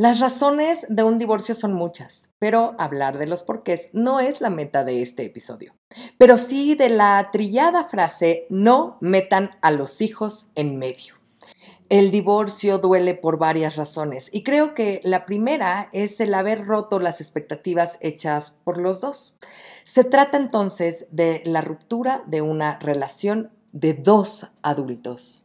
Las razones de un divorcio son muchas, pero hablar de los porqués no es la meta de este episodio, pero sí de la trillada frase no metan a los hijos en medio. El divorcio duele por varias razones y creo que la primera es el haber roto las expectativas hechas por los dos. Se trata entonces de la ruptura de una relación de dos adultos.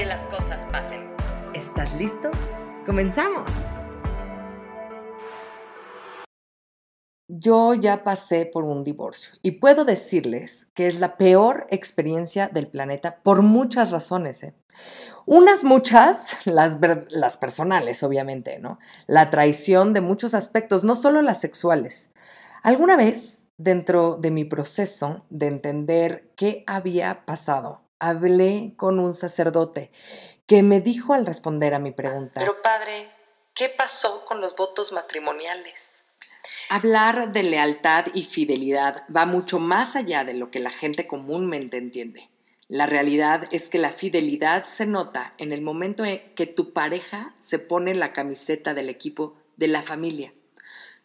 que las cosas pasen. ¿Estás listo? ¡Comenzamos! Yo ya pasé por un divorcio y puedo decirles que es la peor experiencia del planeta por muchas razones. ¿eh? Unas muchas, las, las personales, obviamente, ¿no? La traición de muchos aspectos, no solo las sexuales. Alguna vez, dentro de mi proceso de entender qué había pasado, hablé con un sacerdote que me dijo al responder a mi pregunta, pero padre, ¿qué pasó con los votos matrimoniales? Hablar de lealtad y fidelidad va mucho más allá de lo que la gente comúnmente entiende. La realidad es que la fidelidad se nota en el momento en que tu pareja se pone la camiseta del equipo de la familia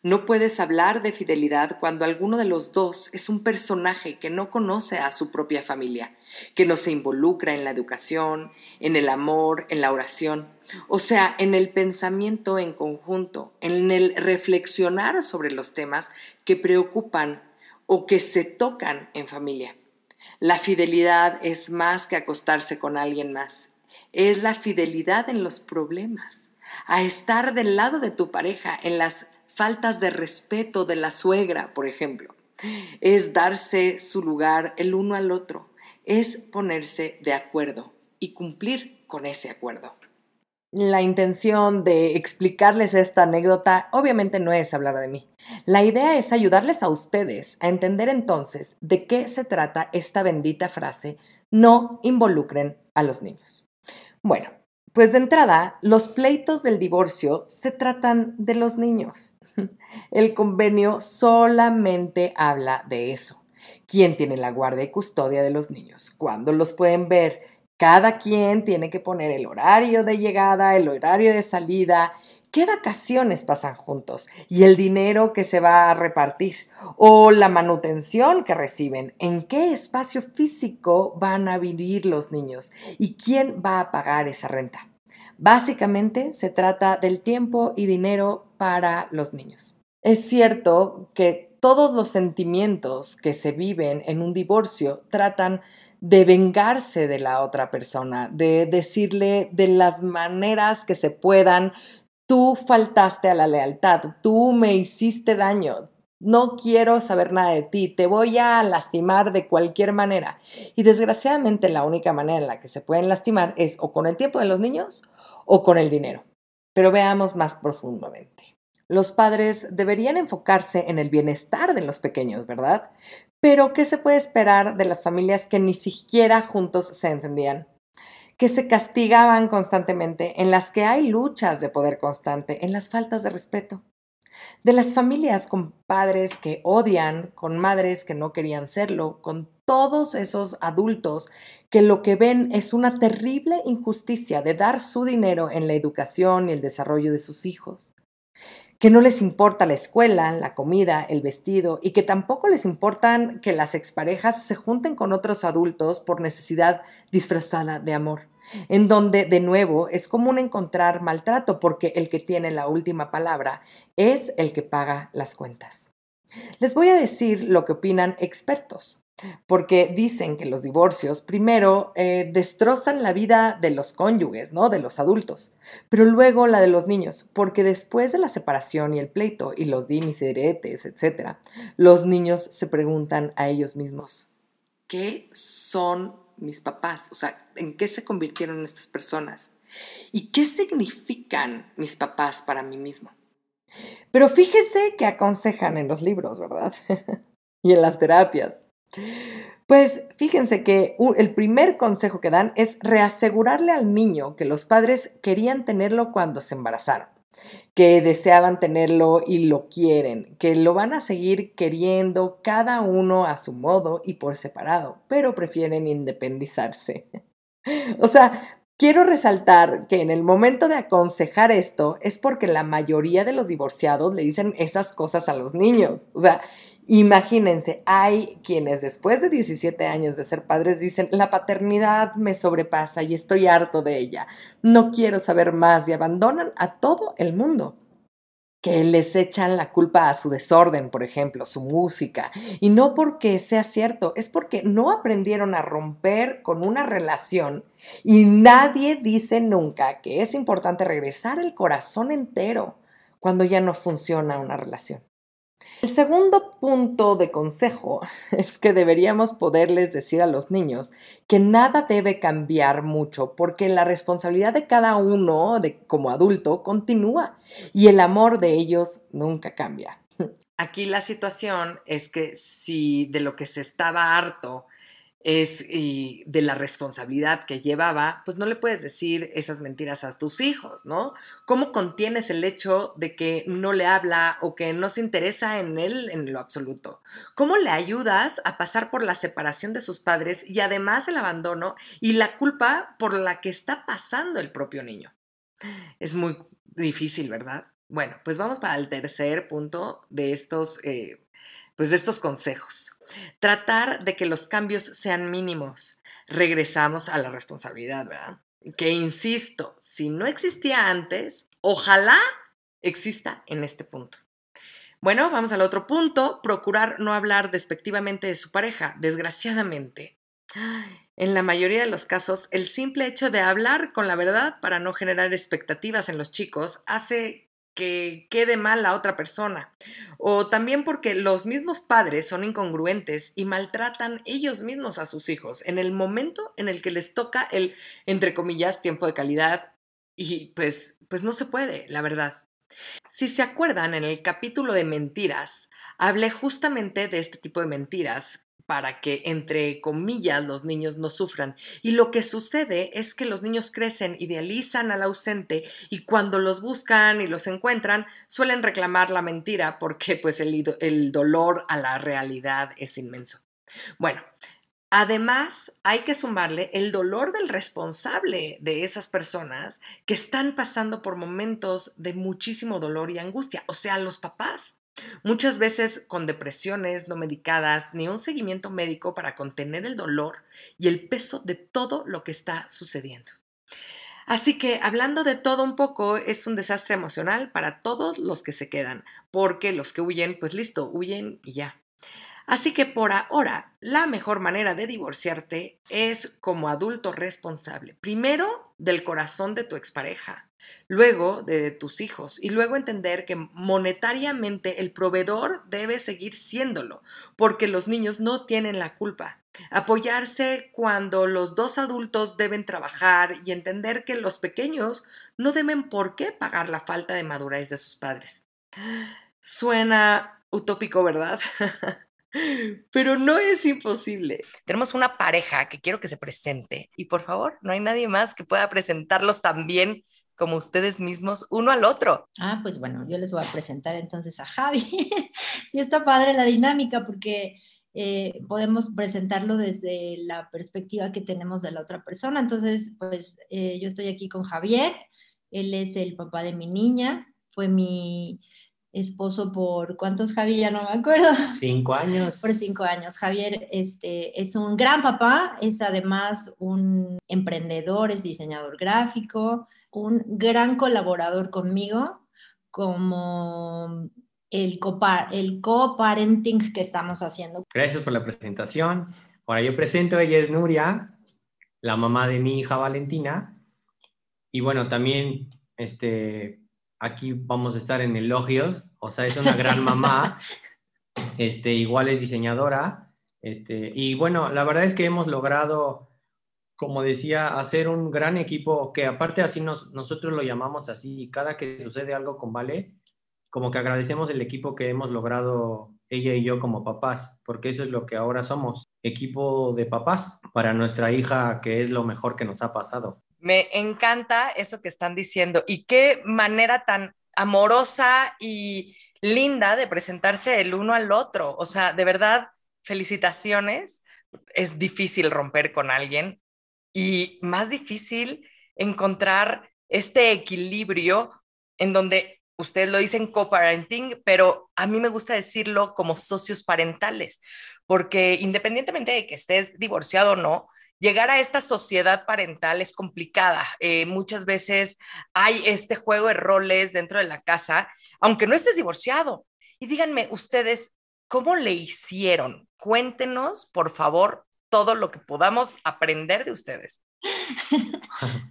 no puedes hablar de fidelidad cuando alguno de los dos es un personaje que no conoce a su propia familia, que no se involucra en la educación, en el amor, en la oración, o sea, en el pensamiento en conjunto, en el reflexionar sobre los temas que preocupan o que se tocan en familia. La fidelidad es más que acostarse con alguien más, es la fidelidad en los problemas, a estar del lado de tu pareja en las faltas de respeto de la suegra, por ejemplo. Es darse su lugar el uno al otro, es ponerse de acuerdo y cumplir con ese acuerdo. La intención de explicarles esta anécdota obviamente no es hablar de mí. La idea es ayudarles a ustedes a entender entonces de qué se trata esta bendita frase, no involucren a los niños. Bueno, pues de entrada, los pleitos del divorcio se tratan de los niños. El convenio solamente habla de eso. ¿Quién tiene la guardia y custodia de los niños? ¿Cuándo los pueden ver? Cada quien tiene que poner el horario de llegada, el horario de salida, qué vacaciones pasan juntos y el dinero que se va a repartir o la manutención que reciben, en qué espacio físico van a vivir los niños y quién va a pagar esa renta. Básicamente se trata del tiempo y dinero para los niños. Es cierto que todos los sentimientos que se viven en un divorcio tratan de vengarse de la otra persona, de decirle de las maneras que se puedan, tú faltaste a la lealtad, tú me hiciste daño, no quiero saber nada de ti, te voy a lastimar de cualquier manera. Y desgraciadamente la única manera en la que se pueden lastimar es o con el tiempo de los niños o con el dinero. Pero veamos más profundamente. Los padres deberían enfocarse en el bienestar de los pequeños, ¿verdad? Pero ¿qué se puede esperar de las familias que ni siquiera juntos se entendían? que se castigaban constantemente, en las que hay luchas de poder constante, en las faltas de respeto. De las familias con padres que odian, con madres que no querían serlo, con todos esos adultos que lo que ven es una terrible injusticia de dar su dinero en la educación y el desarrollo de sus hijos. Que no les importa la escuela, la comida, el vestido y que tampoco les importan que las exparejas se junten con otros adultos por necesidad disfrazada de amor en donde de nuevo es común encontrar maltrato porque el que tiene la última palabra es el que paga las cuentas. Les voy a decir lo que opinan expertos. porque dicen que los divorcios primero eh, destrozan la vida de los cónyuges, ¿no? De los adultos, pero luego la de los niños, porque después de la separación y el pleito y los dimis y diretes, etc., los niños se preguntan a ellos mismos, ¿qué son mis papás? O sea, ¿en qué se convirtieron estas personas? ¿Y qué significan mis papás para mí mismo? Pero fíjense que aconsejan en los libros, ¿verdad? y en las terapias. Pues fíjense que el primer consejo que dan es reasegurarle al niño que los padres querían tenerlo cuando se embarazaron, que deseaban tenerlo y lo quieren, que lo van a seguir queriendo cada uno a su modo y por separado, pero prefieren independizarse. o sea, quiero resaltar que en el momento de aconsejar esto es porque la mayoría de los divorciados le dicen esas cosas a los niños. O sea, Imagínense, hay quienes después de 17 años de ser padres dicen, la paternidad me sobrepasa y estoy harto de ella, no quiero saber más y abandonan a todo el mundo que les echan la culpa a su desorden, por ejemplo, su música. Y no porque sea cierto, es porque no aprendieron a romper con una relación y nadie dice nunca que es importante regresar el corazón entero cuando ya no funciona una relación. El segundo punto de consejo es que deberíamos poderles decir a los niños que nada debe cambiar mucho porque la responsabilidad de cada uno de, como adulto continúa y el amor de ellos nunca cambia. Aquí la situación es que si de lo que se estaba harto es y de la responsabilidad que llevaba, pues no le puedes decir esas mentiras a tus hijos, ¿no? ¿Cómo contienes el hecho de que no le habla o que no se interesa en él en lo absoluto? ¿Cómo le ayudas a pasar por la separación de sus padres y además el abandono y la culpa por la que está pasando el propio niño? Es muy difícil, ¿verdad? Bueno, pues vamos para el tercer punto de estos, eh, pues de estos consejos. Tratar de que los cambios sean mínimos. Regresamos a la responsabilidad, ¿verdad? Que insisto, si no existía antes, ojalá exista en este punto. Bueno, vamos al otro punto, procurar no hablar despectivamente de su pareja. Desgraciadamente, en la mayoría de los casos, el simple hecho de hablar con la verdad para no generar expectativas en los chicos hace que quede mal la otra persona. O también porque los mismos padres son incongruentes y maltratan ellos mismos a sus hijos en el momento en el que les toca el, entre comillas, tiempo de calidad. Y pues, pues no se puede, la verdad. Si se acuerdan, en el capítulo de mentiras, hablé justamente de este tipo de mentiras para que, entre comillas, los niños no sufran. Y lo que sucede es que los niños crecen, idealizan al ausente y cuando los buscan y los encuentran, suelen reclamar la mentira porque pues el, el dolor a la realidad es inmenso. Bueno, Además, hay que sumarle el dolor del responsable de esas personas que están pasando por momentos de muchísimo dolor y angustia, o sea, los papás. Muchas veces con depresiones no medicadas ni un seguimiento médico para contener el dolor y el peso de todo lo que está sucediendo. Así que hablando de todo un poco, es un desastre emocional para todos los que se quedan, porque los que huyen, pues listo, huyen y ya. Así que por ahora, la mejor manera de divorciarte es como adulto responsable. Primero, del corazón de tu expareja, luego de tus hijos y luego entender que monetariamente el proveedor debe seguir siéndolo, porque los niños no tienen la culpa. Apoyarse cuando los dos adultos deben trabajar y entender que los pequeños no deben por qué pagar la falta de madurez de sus padres. Suena utópico, ¿verdad? Pero no es imposible. Tenemos una pareja que quiero que se presente y por favor, no hay nadie más que pueda presentarlos tan bien como ustedes mismos uno al otro. Ah, pues bueno, yo les voy a presentar entonces a Javi. sí está padre la dinámica porque eh, podemos presentarlo desde la perspectiva que tenemos de la otra persona. Entonces, pues eh, yo estoy aquí con Javier, él es el papá de mi niña, fue mi esposo por, ¿cuántos Javi? Ya no me acuerdo. Cinco años. Por cinco años. Javier este, es un gran papá, es además un emprendedor, es diseñador gráfico, un gran colaborador conmigo como el, el co-parenting que estamos haciendo. Gracias por la presentación. Ahora yo presento, ella es Nuria, la mamá de mi hija Valentina. Y bueno, también este, aquí vamos a estar en elogios, o sea, es una gran mamá, este, igual es diseñadora. Este, y bueno, la verdad es que hemos logrado, como decía, hacer un gran equipo que aparte así nos, nosotros lo llamamos así, cada que sucede algo con Vale, como que agradecemos el equipo que hemos logrado ella y yo como papás, porque eso es lo que ahora somos, equipo de papás para nuestra hija, que es lo mejor que nos ha pasado. Me encanta eso que están diciendo y qué manera tan amorosa y linda de presentarse el uno al otro. O sea, de verdad, felicitaciones. Es difícil romper con alguien y más difícil encontrar este equilibrio en donde ustedes lo dicen co-parenting, pero a mí me gusta decirlo como socios parentales, porque independientemente de que estés divorciado o no, llegar a esta sociedad parental es complicada. Eh, muchas veces hay este juego de roles dentro de la casa, aunque no estés divorciado. Y díganme ustedes, ¿cómo le hicieron? Cuéntenos, por favor, todo lo que podamos aprender de ustedes.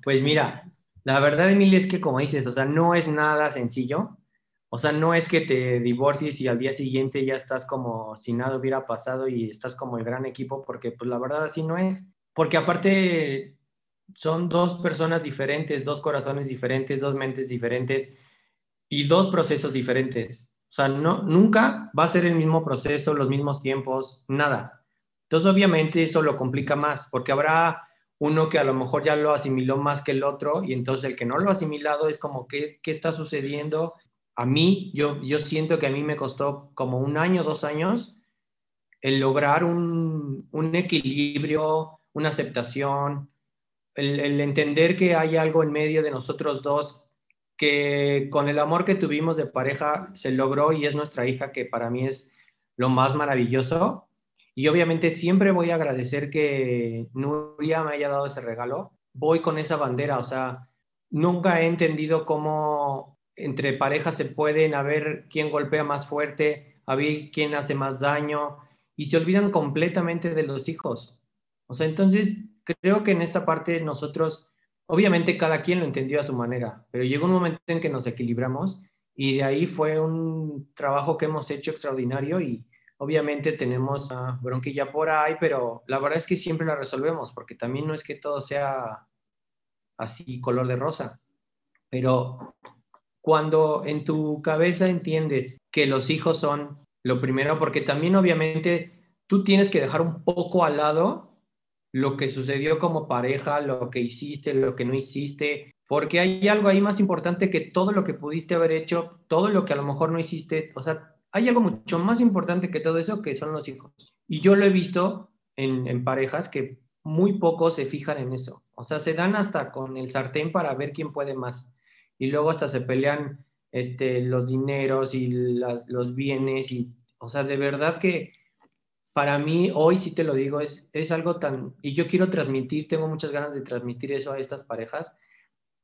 Pues mira, la verdad, Emilia, es que como dices, o sea, no es nada sencillo. O sea, no es que te divorcies y al día siguiente ya estás como si nada hubiera pasado y estás como el gran equipo, porque pues la verdad así no es. Porque aparte son dos personas diferentes, dos corazones diferentes, dos mentes diferentes y dos procesos diferentes. O sea, no, nunca va a ser el mismo proceso, los mismos tiempos, nada. Entonces, obviamente, eso lo complica más, porque habrá uno que a lo mejor ya lo asimiló más que el otro, y entonces el que no lo ha asimilado es como, ¿qué, qué está sucediendo? A mí, yo, yo siento que a mí me costó como un año, dos años, el lograr un, un equilibrio, una aceptación, el, entender que hay algo en medio de nosotros dos que con el amor que tuvimos de pareja se logró y es nuestra hija, que para mí es lo más maravilloso. Y obviamente siempre voy a agradecer que Nuria me haya dado ese regalo. Voy con esa bandera, o sea, nunca he entendido cómo entre parejas se pueden a ver quién golpea más fuerte, a ver quién hace más daño y se olvidan completamente de los hijos. O sea, entonces creo que en esta parte nosotros, obviamente cada quien lo entendió a su manera, pero llegó un momento en que nos equilibramos y de ahí fue un trabajo que hemos hecho extraordinario y obviamente tenemos a bronquilla por ahí, pero la verdad es que siempre la resolvemos porque también no es que todo sea así color de rosa, pero cuando en tu cabeza entiendes que los hijos son lo primero, porque también obviamente tú tienes que dejar un poco al lado lo que sucedió como pareja, lo que hiciste, lo que no hiciste, porque hay algo ahí más importante que todo lo que pudiste haber hecho, todo lo que a lo mejor no hiciste, o sea, hay algo mucho más importante que todo eso que son los hijos. Y yo lo he visto en, parejas que muy pocos se fijan en eso, o sea, se dan hasta con el sartén para ver quién puede más. Y luego hasta se pelean este, los dineros y los bienes y, o sea, de verdad que para mí, hoy sí te lo digo, es, es algo tan, y yo quiero transmitir, tengo muchas ganas de transmitir eso a estas parejas,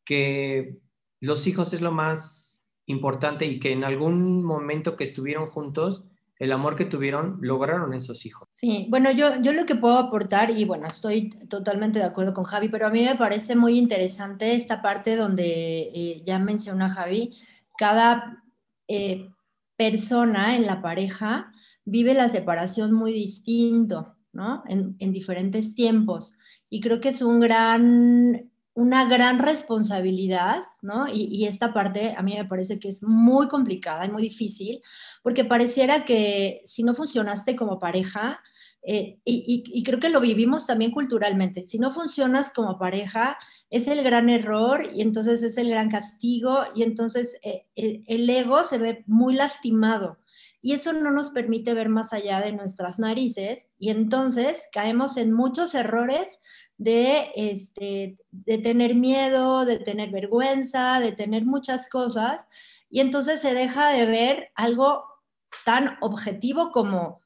que los hijos es lo más importante y que en algún momento que estuvieron juntos, el amor que tuvieron, lograron esos hijos. Sí, bueno, yo, yo lo que puedo aportar, y bueno, estoy totalmente de acuerdo con Javi, pero a mí me parece muy interesante esta parte donde eh, ya menciona Javi, cada eh, persona en la pareja vive la separación muy distinto, ¿no? En, diferentes tiempos. Y creo que es un gran, una gran responsabilidad, ¿no? Y, esta parte a mí me parece que es muy complicada y muy difícil, porque pareciera que si no funcionaste como pareja, eh, y, creo que lo vivimos también culturalmente, si no funcionas como pareja, es el gran error y entonces es el gran castigo y entonces eh, el ego se ve muy lastimado y eso no nos permite ver más allá de nuestras narices y entonces caemos en muchos errores de, este, de tener miedo, de tener vergüenza, de tener muchas cosas y entonces se deja de ver algo tan objetivo como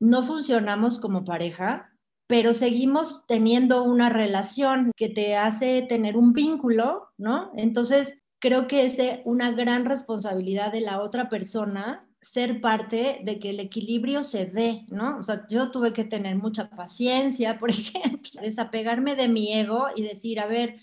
no funcionamos como pareja, pero seguimos teniendo una relación que te hace tener un vínculo, ¿no? Entonces, creo que es de una gran responsabilidad de la otra persona ser parte de que el equilibrio se dé, ¿no? O sea, yo tuve que tener mucha paciencia, por ejemplo, desapegarme de mi ego y decir, a ver,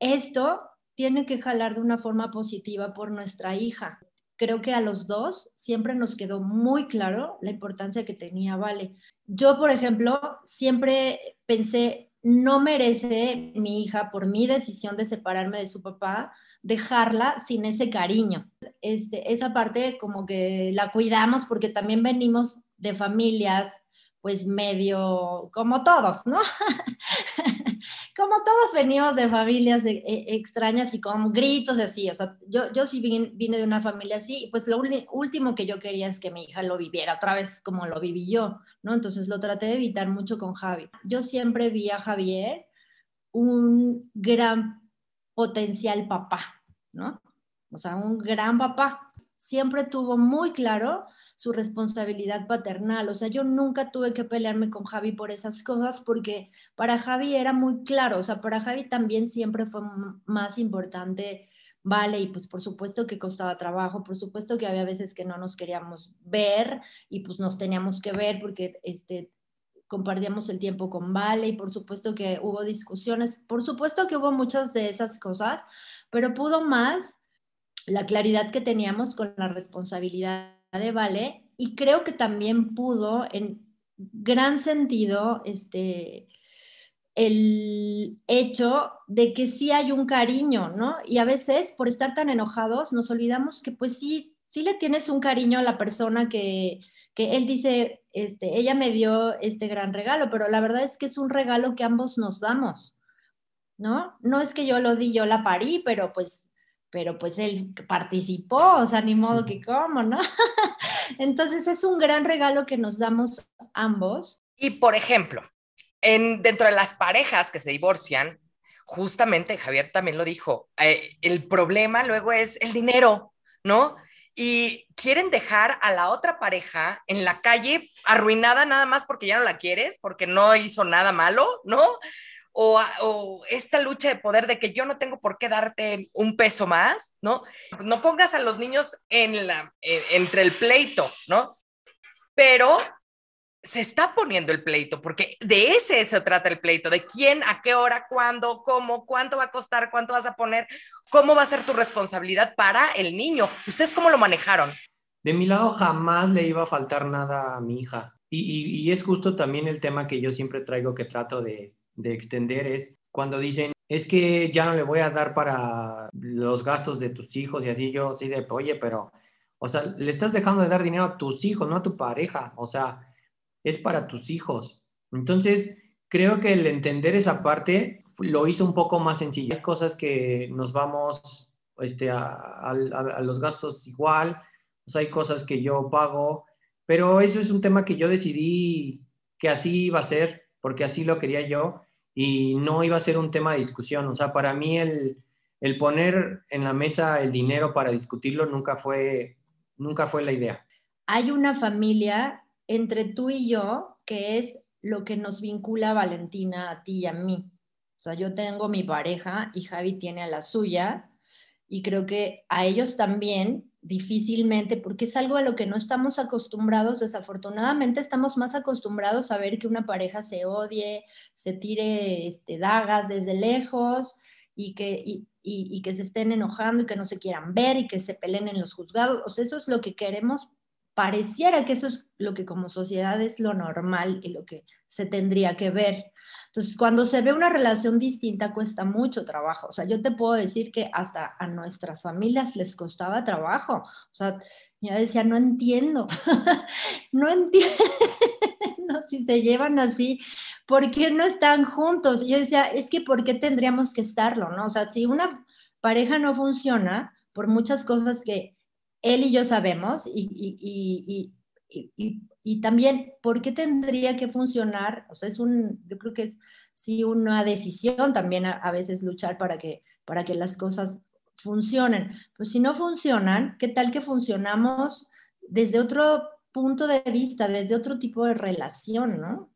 esto tiene que jalar de una forma positiva por nuestra hija. Creo que a los dos siempre nos quedó muy claro la importancia que tenía Vale. Yo, por ejemplo, siempre pensé, no merece mi hija, por mi decisión de separarme de su papá, dejarla sin ese cariño. Este, esa parte como que la cuidamos porque también venimos de familias pues medio como todos, ¿no? como todos venimos de familias e, extrañas y con gritos así, o sea, yo, yo sí vine, de una familia así, y pues lo último que yo quería es que mi hija lo viviera otra vez como lo viví yo, ¿no? Entonces lo traté de evitar mucho con Javi. Yo siempre vi a Javier un gran potencial papá, ¿no? O sea, un gran papá. Siempre tuvo muy claro su responsabilidad paternal. O sea, yo nunca tuve que pelearme con Javi por esas cosas porque para Javi era muy claro. O sea, para Javi también siempre fue más importante vale, y pues por supuesto que costaba trabajo, por supuesto que había veces que no nos queríamos ver y pues nos teníamos que ver porque este, compartíamos el tiempo con Vale y por supuesto que hubo discusiones, por supuesto que hubo muchas de esas cosas, pero pudo más la claridad que teníamos con la responsabilidad de Vale y creo que también pudo en gran sentido este el hecho de que sí hay un cariño, ¿no? Y a veces por estar tan enojados nos olvidamos que pues sí, sí le tienes un cariño a la persona que, que él dice, este, ella me dio este gran regalo, pero la verdad es que es un regalo que ambos nos damos, ¿no? No es que yo lo di, yo la parí, pero pues, pero pues él participó, o sea, ni modo que como, ¿no? Entonces es un gran regalo que nos damos ambos. Y por ejemplo, en, dentro de las parejas que se divorcian, justamente Javier también lo dijo, eh, el problema luego es el dinero, ¿no? y quieren dejar a la otra pareja en la calle arruinada nada más porque ya no la quieres, porque no hizo nada malo, ¿no? O, esta lucha de poder de que yo no tengo por qué darte un peso más, ¿no? No pongas a los niños en la, entre el pleito, ¿no? Pero se está poniendo el pleito, porque de ese se trata el pleito, de quién, a qué hora, cuándo, cómo, cuánto va a costar, cuánto vas a poner, cómo va a ser tu responsabilidad para el niño. ¿Ustedes cómo lo manejaron? De mi lado jamás le iba a faltar nada a mi hija. Y, es justo también el tema que yo siempre traigo, que trato de, de extender, es cuando dicen, es que ya no le voy a dar para los gastos de tus hijos y así yo, sí de, oye, pero, o sea, le estás dejando de dar dinero a tus hijos, no a tu pareja. O sea, es para tus hijos. Entonces, creo que el entender esa parte lo hizo un poco más sencillo. Hay cosas que nos vamos este, a, los gastos igual, hay cosas que yo pago, pero eso es un tema que yo decidí que así iba a ser, porque así lo quería yo, y no iba a ser un tema de discusión. O sea, para mí el, el poner en la mesa el dinero para discutirlo nunca fue, nunca fue la idea. Hay una familia entre tú y yo, que es lo que nos vincula Valentina a ti y a mí. O sea, yo tengo mi pareja y Javi tiene a la suya y creo que a ellos también difícilmente, porque es algo a lo que no estamos acostumbrados, desafortunadamente estamos más acostumbrados a ver que una pareja se odie, se tire este, dagas desde lejos y que, y que se estén enojando y que no se quieran ver y que se peleen en los juzgados. O sea, eso es lo que queremos pareciera que eso es lo que como sociedad es lo normal y lo que se tendría que ver. Entonces, cuando se ve una relación distinta, cuesta mucho trabajo. O sea, yo te puedo decir que hasta a nuestras familias les costaba trabajo. O sea, ya decía, no entiendo, no entiendo si se llevan así, ¿por qué no están juntos? Yo decía, es que ¿por qué tendríamos que estarlo? ¿no? O sea, si una pareja no funciona por muchas cosas que él y yo sabemos y, y, también por qué tendría que funcionar, o sea, es un, yo creo que es sí una decisión también a, veces luchar para que, para que las cosas funcionen. Pues si no funcionan, ¿qué tal que funcionamos desde otro punto de vista, desde otro tipo de relación, ¿no?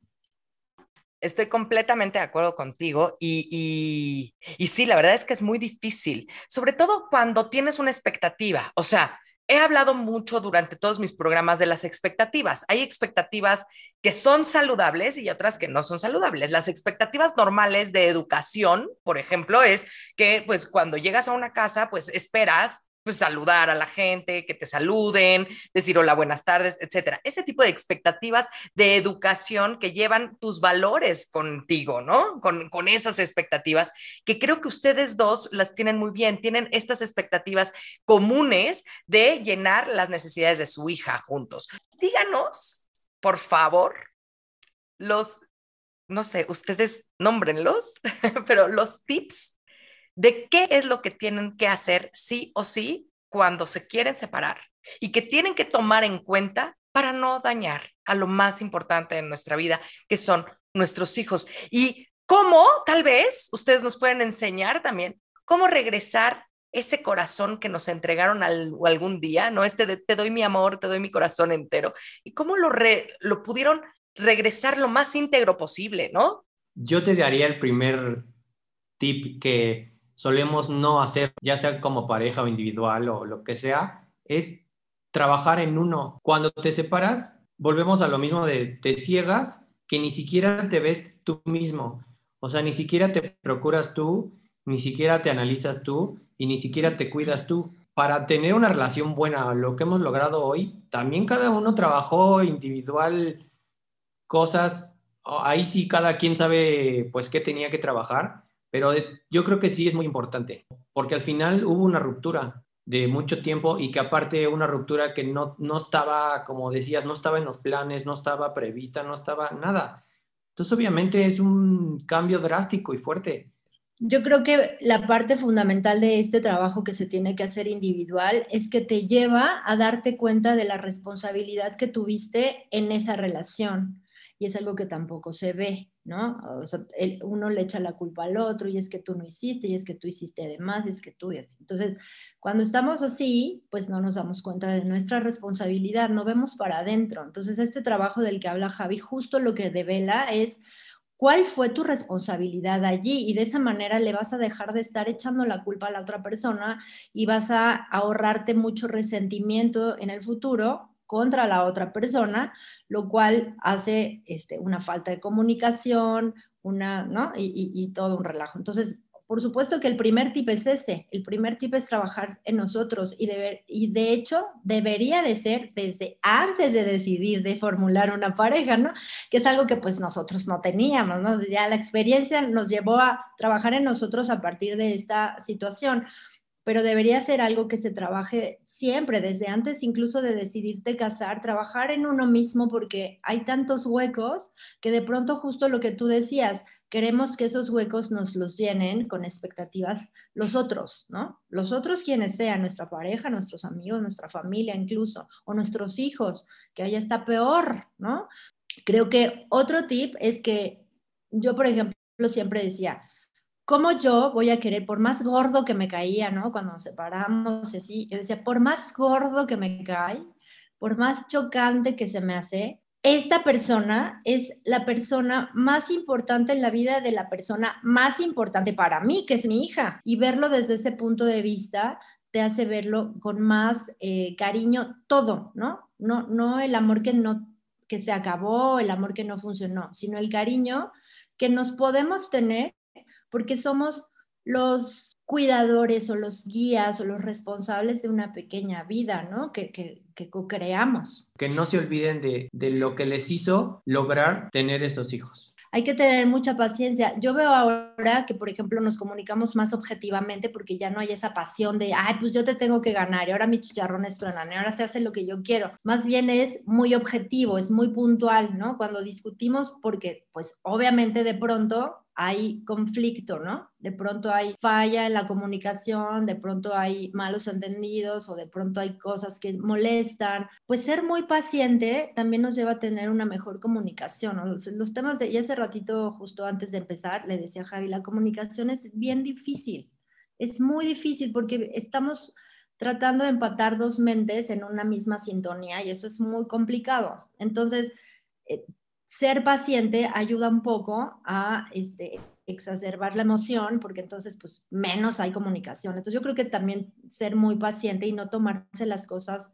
Estoy completamente de acuerdo contigo y, y, y, sí, la verdad es que es muy difícil, sobre todo cuando tienes una expectativa. O sea, he hablado mucho durante todos mis programas de las expectativas. Hay expectativas que son saludables y otras que no son saludables. Las expectativas normales de educación, por ejemplo, es que pues cuando llegas a una casa, pues esperas pues saludar a la gente, que te saluden, decir hola, buenas tardes, etcétera. Ese tipo de expectativas de educación que llevan tus valores contigo, ¿no? Con, con esas expectativas, que creo que ustedes dos las tienen muy bien, tienen estas expectativas comunes de llenar las necesidades de su hija juntos. Díganos, por favor, los, no sé, ustedes nómbrenlos, pero los tips de qué es lo que tienen que hacer sí o sí cuando se quieren separar y que tienen que tomar en cuenta para no dañar a lo más importante en nuestra vida, que son nuestros hijos. Y cómo, tal vez, ustedes nos pueden enseñar también cómo regresar ese corazón que nos entregaron algún día, ¿no? Este de te doy mi amor, te doy mi corazón entero, y cómo lo, lo pudieron regresar lo más íntegro posible, ¿no? Yo te daría el primer tip que solemos no hacer, ya sea como pareja o individual o lo que sea, es trabajar en uno. Cuando te separas, volvemos a lo mismo de te ciegas, que ni siquiera te ves tú mismo. O sea, ni siquiera te procuras tú, ni siquiera te analizas tú y ni siquiera te cuidas tú. Para tener una relación buena, lo que hemos logrado hoy, también cada uno trabajó individual cosas, ahí sí cada quien sabe pues qué tenía que trabajar, pero yo creo que sí es muy importante, porque al final hubo una ruptura de mucho tiempo y que aparte una ruptura que no, no estaba, como decías, no estaba en los planes, no estaba prevista, no estaba nada. Entonces obviamente es un cambio drástico y fuerte. Yo creo que la parte fundamental de este trabajo que se tiene que hacer individual es que te lleva a darte cuenta de la responsabilidad que tuviste en esa relación. Y es algo que tampoco se ve. ¿no? O sea, uno le echa la culpa al otro y es que tú no hiciste y es que tú hiciste de más y es que tú y así. Entonces, cuando estamos así, pues no nos damos cuenta de nuestra responsabilidad, no vemos para adentro. Entonces, este trabajo del que habla Javi, justo lo que devela es cuál fue tu responsabilidad allí y de esa manera le vas a dejar de estar echando la culpa a la otra persona y vas a ahorrarte mucho resentimiento en el futuro contra la otra persona, lo cual hace este, una falta de comunicación, una, ¿no? Y, todo un relajo. Entonces, por supuesto que el primer tip es ese, el primer tip es trabajar en nosotros y, y de hecho debería de ser desde antes de decidir de formular una pareja, ¿no? Que es algo que pues nosotros no teníamos. Ya la experiencia nos llevó a trabajar en nosotros a partir de esta situación pero debería ser algo que se trabaje siempre, desde antes incluso de decidirte casar, trabajar en uno mismo porque hay tantos huecos que de pronto justo lo que tú decías, queremos que esos huecos nos los llenen con expectativas los otros, ¿no? Los otros quienes sean, nuestra pareja, nuestros amigos, nuestra familia incluso, o nuestros hijos, que allá está peor, ¿no? Creo que otro tip es que yo, por ejemplo, siempre decía, ¿cómo yo voy a querer, por más gordo que me caía, ¿no? Cuando nos separamos, así, yo decía, por más gordo que me cae, por más chocante que se me hace, esta persona es la persona más importante en la vida de la persona más importante para mí, que es mi hija. Y verlo desde ese punto de vista te hace verlo con más eh, cariño todo, ¿no? No, no el amor que no que se acabó, el amor que no funcionó, sino el cariño que nos podemos tener porque somos los cuidadores o los guías o los responsables de una pequeña vida, ¿no? Que, que, que co-creamos. Que no se olviden de, de lo que les hizo lograr tener esos hijos hay que tener mucha paciencia. Yo veo ahora que, por ejemplo, nos comunicamos más objetivamente porque ya no hay esa pasión de, ay, pues yo te tengo que ganar y ahora mi chicharrón es truenan y ahora se hace lo que yo quiero. Más bien es muy objetivo, es muy puntual, ¿no? Cuando discutimos, porque pues obviamente de pronto hay conflicto, ¿no? De pronto hay falla en la comunicación, de pronto hay malos entendidos o de pronto hay cosas que molestan. Pues ser muy paciente también nos lleva a tener una mejor comunicación. Los, temas de, y hace ratito, justo antes de empezar, le decía a Javi, la comunicación es bien difícil. Es muy difícil porque estamos tratando de empatar dos mentes en una misma sintonía y eso es muy complicado. Entonces, eh, ser paciente ayuda un poco a este, exacerbar la emoción, porque entonces pues menos hay comunicación. Entonces yo creo que también ser muy paciente y no tomarse las cosas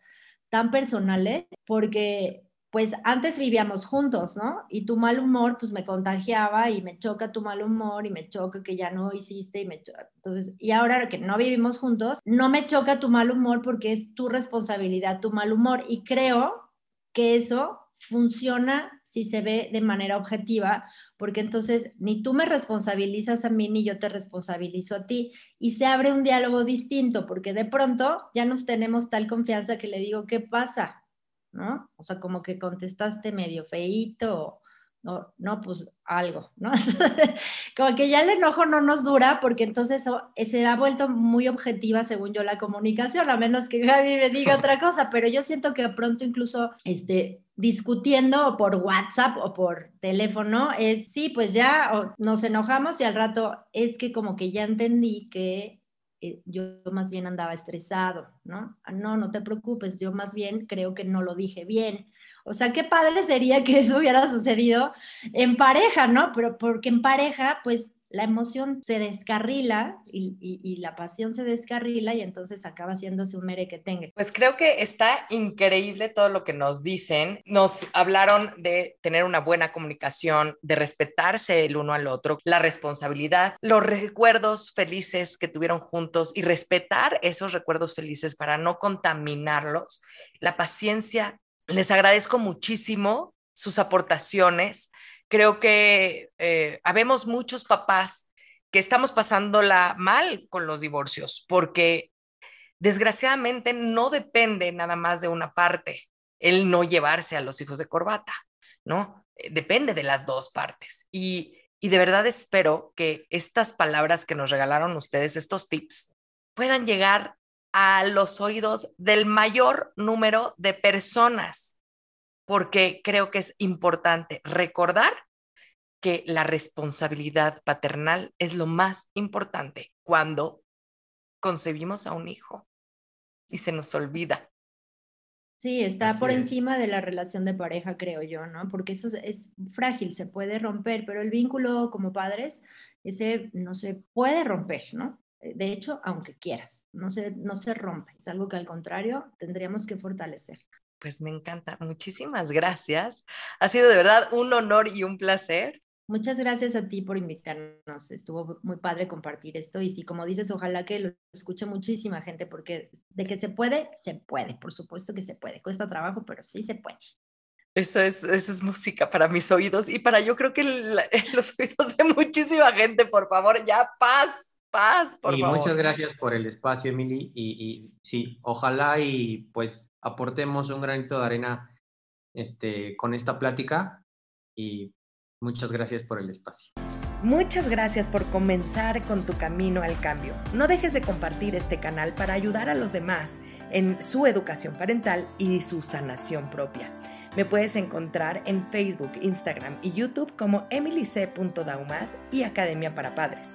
tan personales, porque pues antes vivíamos juntos, ¿no? Y tu mal humor pues me contagiaba y me choca tu mal humor y me choca que ya no hiciste y me choca. Entonces, y ahora que no vivimos juntos, no me choca tu mal humor porque es tu responsabilidad tu mal humor y creo que eso funciona si se ve de manera objetiva, porque entonces ni tú me responsabilizas a mí ni yo te responsabilizo a ti y se abre un diálogo distinto, porque de pronto ya nos tenemos tal confianza que le digo, ¿qué pasa? ¿No? O sea, como que contestaste medio feíto, no, no, pues algo, ¿no? como que ya el enojo no nos dura porque entonces se ha vuelto muy objetiva según yo la comunicación, a menos que Gaby me diga otra cosa, pero yo siento que de pronto incluso este, discutiendo por WhatsApp o por teléfono es, sí, pues ya nos enojamos y al rato es que como que ya entendí que eh, yo más bien andaba estresado, ¿no? Ah, no, no te preocupes, yo más bien creo que no lo dije bien o sea, qué padre sería que eso hubiera sucedido en pareja, ¿no? Pero porque en pareja, pues la emoción se descarrila y, la pasión se descarrila y entonces acaba haciéndose un mere que tenga. Pues creo que está increíble todo lo que nos dicen. Nos hablaron de tener una buena comunicación, de respetarse el uno al otro, la responsabilidad, los recuerdos felices que tuvieron juntos y respetar esos recuerdos felices para no contaminarlos, la paciencia les agradezco muchísimo sus aportaciones. Creo que eh, habemos muchos papás que estamos pasándola mal con los divorcios porque desgraciadamente no depende nada más de una parte el no llevarse a los hijos de corbata, ¿no? Eh, depende de las dos partes. Y, y de verdad espero que estas palabras que nos regalaron ustedes, estos tips, puedan llegar a los oídos del mayor número de personas, porque creo que es importante recordar que la responsabilidad paternal es lo más importante cuando concebimos a un hijo y se nos olvida. Sí, está por encima de la relación de pareja, creo yo, ¿no? Porque eso es, frágil, se puede romper, pero el vínculo como padres, ese no se puede romper, ¿no? Eh, de hecho, aunque quieras, no se, no se rompe, es algo que al contrario tendríamos que fortalecer. Pues me encanta, muchísimas gracias. Ha sido de verdad un honor y un placer. Muchas gracias a ti por invitarnos. Estuvo muy padre compartir esto y sí, como dices, ojalá que lo escuche muchísima gente porque de que se puede, se puede. Por supuesto que se puede. Cuesta trabajo, pero sí se puede. Eso es, eso es música para mis oídos y para yo creo que los oídos de muchísima gente. Por favor, ya paz paz, por y favor. muchas gracias por el espacio, Emily. Y, y, sí, ojalá y pues aportemos un granito de arena este, con esta plática y muchas gracias por el espacio. Muchas gracias por comenzar con tu camino al cambio. No dejes de compartir este canal para ayudar a los demás en su educación parental y su sanación propia. Me puedes encontrar en Facebook, Instagram y YouTube como emilyc.daumas y Academia para Padres.